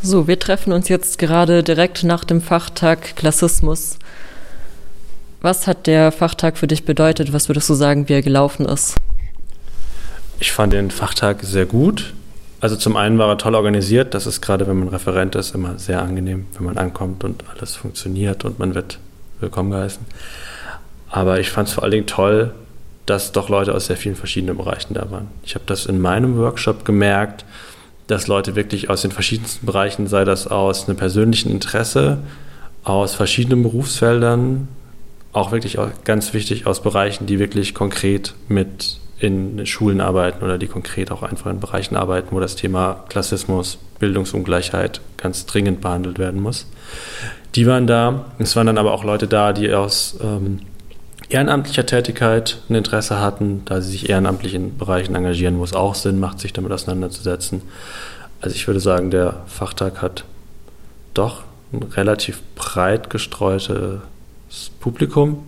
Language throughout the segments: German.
So, wir treffen uns jetzt gerade direkt nach dem Fachtag Klassismus. Was hat der Fachtag für dich bedeutet? Was würdest du sagen, wie er gelaufen ist? Ich fand den Fachtag sehr gut. Also zum einen war er toll organisiert. Das ist gerade, wenn man Referent ist, immer sehr angenehm, wenn man ankommt und alles funktioniert und man wird willkommen geheißen. Aber ich fand es vor allen Dingen toll, dass doch Leute aus sehr vielen verschiedenen Bereichen da waren. Ich habe das in meinem Workshop gemerkt, dass Leute wirklich aus den verschiedensten Bereichen, sei das aus einem persönlichen Interesse, aus verschiedenen Berufsfeldern, auch wirklich ganz wichtig aus Bereichen, die wirklich konkret mit in Schulen arbeiten oder die konkret auch einfach in Bereichen arbeiten, wo das Thema Klassismus, Bildungsungleichheit ganz dringend behandelt werden muss. Die waren da. Es waren dann aber auch Leute da, die aus ähm, ehrenamtlicher Tätigkeit ein Interesse hatten, da sie sich ehrenamtlich in Bereichen engagieren, wo es auch Sinn macht, sich damit auseinanderzusetzen. Also ich würde sagen, der Fachtag hat doch ein relativ breit gestreutes Publikum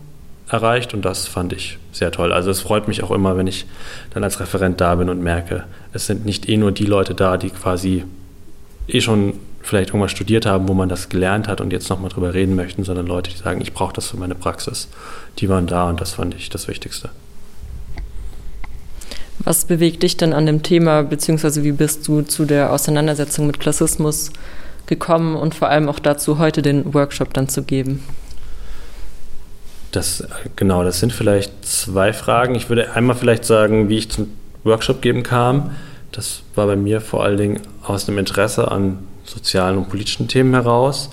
erreicht und das fand ich sehr toll. Also es freut mich auch immer, wenn ich dann als Referent da bin und merke, es sind nicht eh nur die Leute da, die quasi eh schon vielleicht irgendwas studiert haben, wo man das gelernt hat und jetzt nochmal drüber reden möchten, sondern Leute, die sagen, ich brauche das für meine Praxis. Die waren da und das fand ich das Wichtigste. Was bewegt dich denn an dem Thema, beziehungsweise wie bist du zu der Auseinandersetzung mit Klassismus gekommen und vor allem auch dazu, heute den Workshop dann zu geben? Das, genau, das sind vielleicht zwei Fragen. Ich würde einmal vielleicht sagen, wie ich zum Workshop geben kam. Das war bei mir vor allen Dingen aus einem Interesse an sozialen und politischen Themen heraus.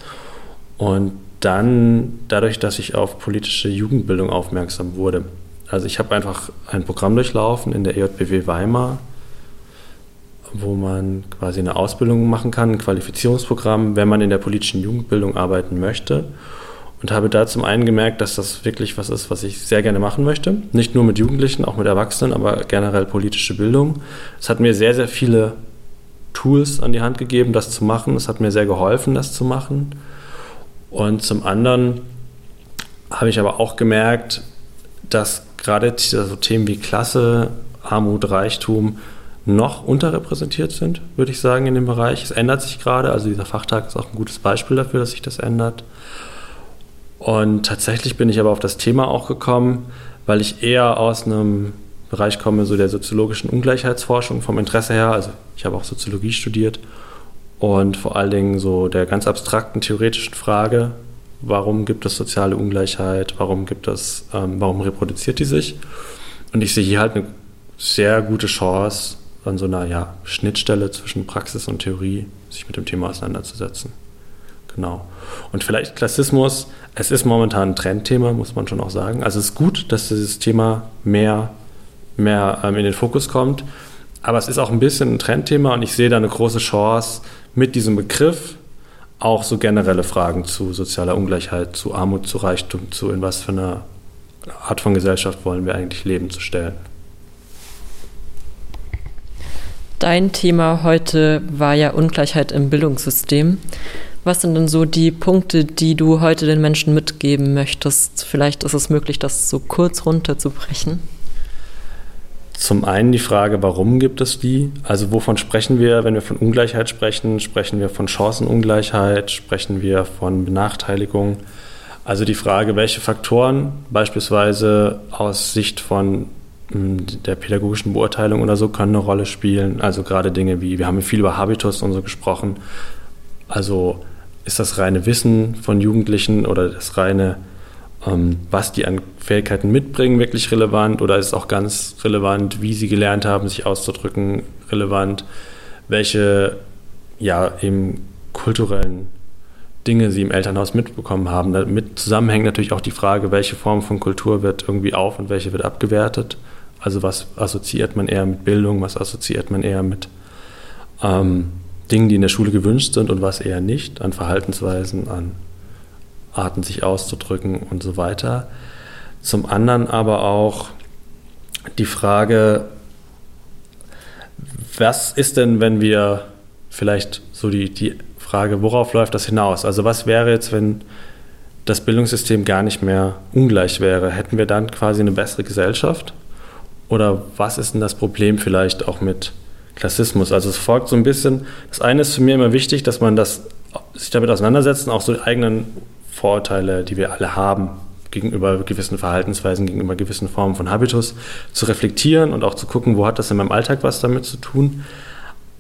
Und dann dadurch, dass ich auf politische Jugendbildung aufmerksam wurde. Also ich habe einfach ein Programm durchlaufen in der EJBW Weimar, wo man quasi eine Ausbildung machen kann, ein Qualifizierungsprogramm, wenn man in der politischen Jugendbildung arbeiten möchte. Und habe da zum einen gemerkt, dass das wirklich was ist, was ich sehr gerne machen möchte. Nicht nur mit Jugendlichen, auch mit Erwachsenen, aber generell politische Bildung. Es hat mir sehr, sehr viele Tools an die Hand gegeben, das zu machen. Es hat mir sehr geholfen, das zu machen. Und zum anderen habe ich aber auch gemerkt, dass gerade so Themen wie Klasse, Armut, Reichtum noch unterrepräsentiert sind, würde ich sagen, in dem Bereich. Es ändert sich gerade, also dieser Fachtag ist auch ein gutes Beispiel dafür, dass sich das ändert. Und tatsächlich bin ich aber auf das Thema auch gekommen, weil ich eher aus einem Bereich komme, so der soziologischen Ungleichheitsforschung vom Interesse her. Also ich habe auch Soziologie studiert und vor allen Dingen so der ganz abstrakten theoretischen Frage, warum gibt es soziale Ungleichheit, warum gibt es, ähm, warum reproduziert die sich? Und ich sehe hier halt eine sehr gute Chance, an so einer ja, Schnittstelle zwischen Praxis und Theorie sich mit dem Thema auseinanderzusetzen. Genau. Und vielleicht Klassismus, es ist momentan ein Trendthema, muss man schon auch sagen. Also es ist gut, dass dieses Thema mehr, mehr ähm, in den Fokus kommt. Aber es ist auch ein bisschen ein Trendthema und ich sehe da eine große Chance, mit diesem Begriff auch so generelle Fragen zu sozialer Ungleichheit, zu Armut, zu Reichtum, zu in was für einer Art von Gesellschaft wollen wir eigentlich leben, zu stellen. Dein Thema heute war ja Ungleichheit im Bildungssystem. Was sind denn so die Punkte, die du heute den Menschen mitgeben möchtest? Vielleicht ist es möglich, das so kurz runterzubrechen. Zum einen die Frage, warum gibt es die? Also wovon sprechen wir, wenn wir von Ungleichheit sprechen? Sprechen wir von Chancenungleichheit? Sprechen wir von Benachteiligung? Also die Frage, welche Faktoren beispielsweise aus Sicht von hm, der pädagogischen Beurteilung oder so können eine Rolle spielen. Also gerade Dinge wie, wir haben viel über Habitus und so gesprochen. Also ist das reine Wissen von Jugendlichen oder das reine was die an Fähigkeiten mitbringen, wirklich relevant oder ist auch ganz relevant, wie sie gelernt haben, sich auszudrücken, relevant, welche ja eben kulturellen Dinge sie im Elternhaus mitbekommen haben. Damit zusammenhängt natürlich auch die Frage, welche Form von Kultur wird irgendwie auf und welche wird abgewertet. Also was assoziiert man eher mit Bildung, was assoziiert man eher mit ähm, Dingen, die in der Schule gewünscht sind und was eher nicht, an Verhaltensweisen, an Arten, sich auszudrücken und so weiter. Zum anderen aber auch die Frage, was ist denn, wenn wir vielleicht so die, die Frage, worauf läuft das hinaus? Also was wäre jetzt, wenn das Bildungssystem gar nicht mehr ungleich wäre? Hätten wir dann quasi eine bessere Gesellschaft? Oder was ist denn das Problem vielleicht auch mit Klassismus. Also es folgt so ein bisschen, das eine ist für mich immer wichtig, dass man das, sich damit auseinandersetzt auch so die eigenen Vorurteile, die wir alle haben, gegenüber gewissen Verhaltensweisen, gegenüber gewissen Formen von Habitus zu reflektieren und auch zu gucken, wo hat das in meinem Alltag was damit zu tun.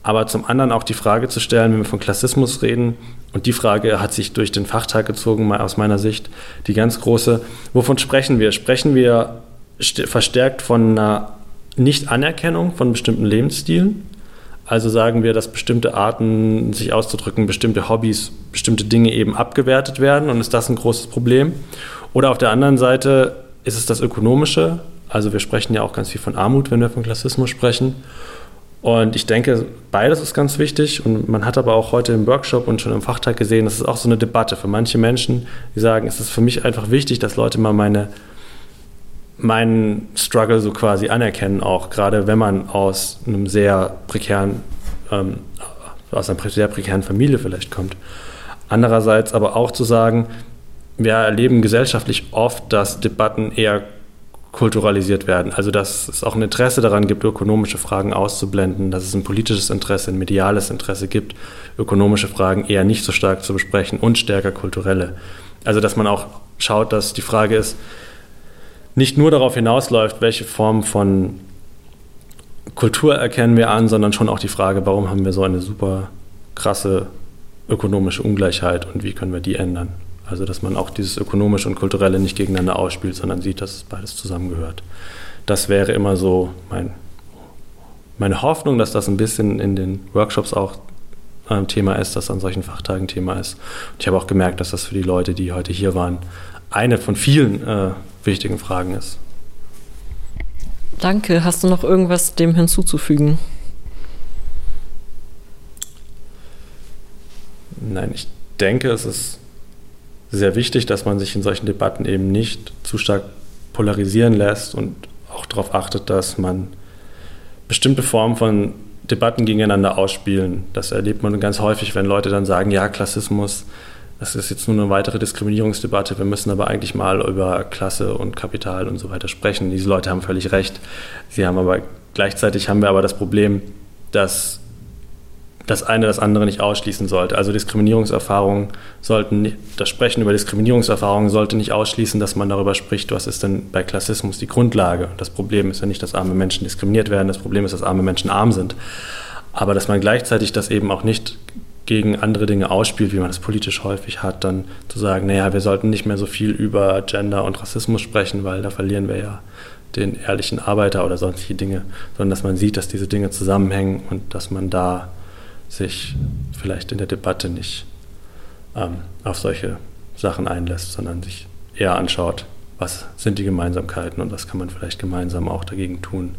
Aber zum anderen auch die Frage zu stellen, wenn wir von Klassismus reden, und die Frage hat sich durch den Fachtag gezogen, aus meiner Sicht, die ganz große, wovon sprechen wir? Sprechen wir verstärkt von einer Nicht-Anerkennung von bestimmten Lebensstilen? Also sagen wir, dass bestimmte Arten, sich auszudrücken, bestimmte Hobbys, bestimmte Dinge eben abgewertet werden und ist das ein großes Problem? Oder auf der anderen Seite ist es das Ökonomische. Also wir sprechen ja auch ganz viel von Armut, wenn wir von Klassismus sprechen. Und ich denke, beides ist ganz wichtig. Und man hat aber auch heute im Workshop und schon im Fachtag gesehen, das ist auch so eine Debatte für manche Menschen, die sagen, es ist für mich einfach wichtig, dass Leute mal meine, meinen Struggle so quasi anerkennen, auch gerade wenn man aus einem sehr prekären, ähm, aus einer sehr prekären Familie vielleicht kommt. Andererseits aber auch zu sagen, wir erleben gesellschaftlich oft, dass Debatten eher kulturalisiert werden. Also dass es auch ein Interesse daran gibt, ökonomische Fragen auszublenden, dass es ein politisches Interesse, ein mediales Interesse gibt, ökonomische Fragen eher nicht so stark zu besprechen und stärker kulturelle. Also dass man auch schaut, dass die Frage ist, nicht nur darauf hinausläuft, welche Form von Kultur erkennen wir an, sondern schon auch die Frage, warum haben wir so eine super krasse ökonomische Ungleichheit und wie können wir die ändern. Also dass man auch dieses ökonomische und kulturelle nicht gegeneinander ausspielt, sondern sieht, dass beides zusammengehört. Das wäre immer so mein, meine Hoffnung, dass das ein bisschen in den Workshops auch ähm, Thema ist, dass an solchen Fachtagen Thema ist. Und ich habe auch gemerkt, dass das für die Leute, die heute hier waren, eine von vielen äh, wichtigen Fragen ist. Danke. Hast du noch irgendwas dem hinzuzufügen? Nein, ich denke, es ist sehr wichtig, dass man sich in solchen Debatten eben nicht zu stark polarisieren lässt und auch darauf achtet, dass man bestimmte Formen von Debatten gegeneinander ausspielen. Das erlebt man ganz häufig, wenn Leute dann sagen, ja, Klassismus, das ist jetzt nur eine weitere Diskriminierungsdebatte, wir müssen aber eigentlich mal über Klasse und Kapital und so weiter sprechen. Diese Leute haben völlig recht. Sie haben aber gleichzeitig haben wir aber das Problem, dass das eine das andere nicht ausschließen sollte. Also Diskriminierungserfahrungen sollten das Sprechen über Diskriminierungserfahrungen sollte nicht ausschließen, dass man darüber spricht, was ist denn bei Klassismus die Grundlage. Das Problem ist ja nicht, dass arme Menschen diskriminiert werden, das Problem ist, dass arme Menschen arm sind. Aber dass man gleichzeitig das eben auch nicht gegen andere Dinge ausspielt, wie man das politisch häufig hat, dann zu sagen, naja, wir sollten nicht mehr so viel über Gender und Rassismus sprechen, weil da verlieren wir ja den ehrlichen Arbeiter oder sonstige Dinge, sondern dass man sieht, dass diese Dinge zusammenhängen und dass man da sich vielleicht in der Debatte nicht ähm, auf solche Sachen einlässt, sondern sich eher anschaut, was sind die Gemeinsamkeiten und was kann man vielleicht gemeinsam auch dagegen tun.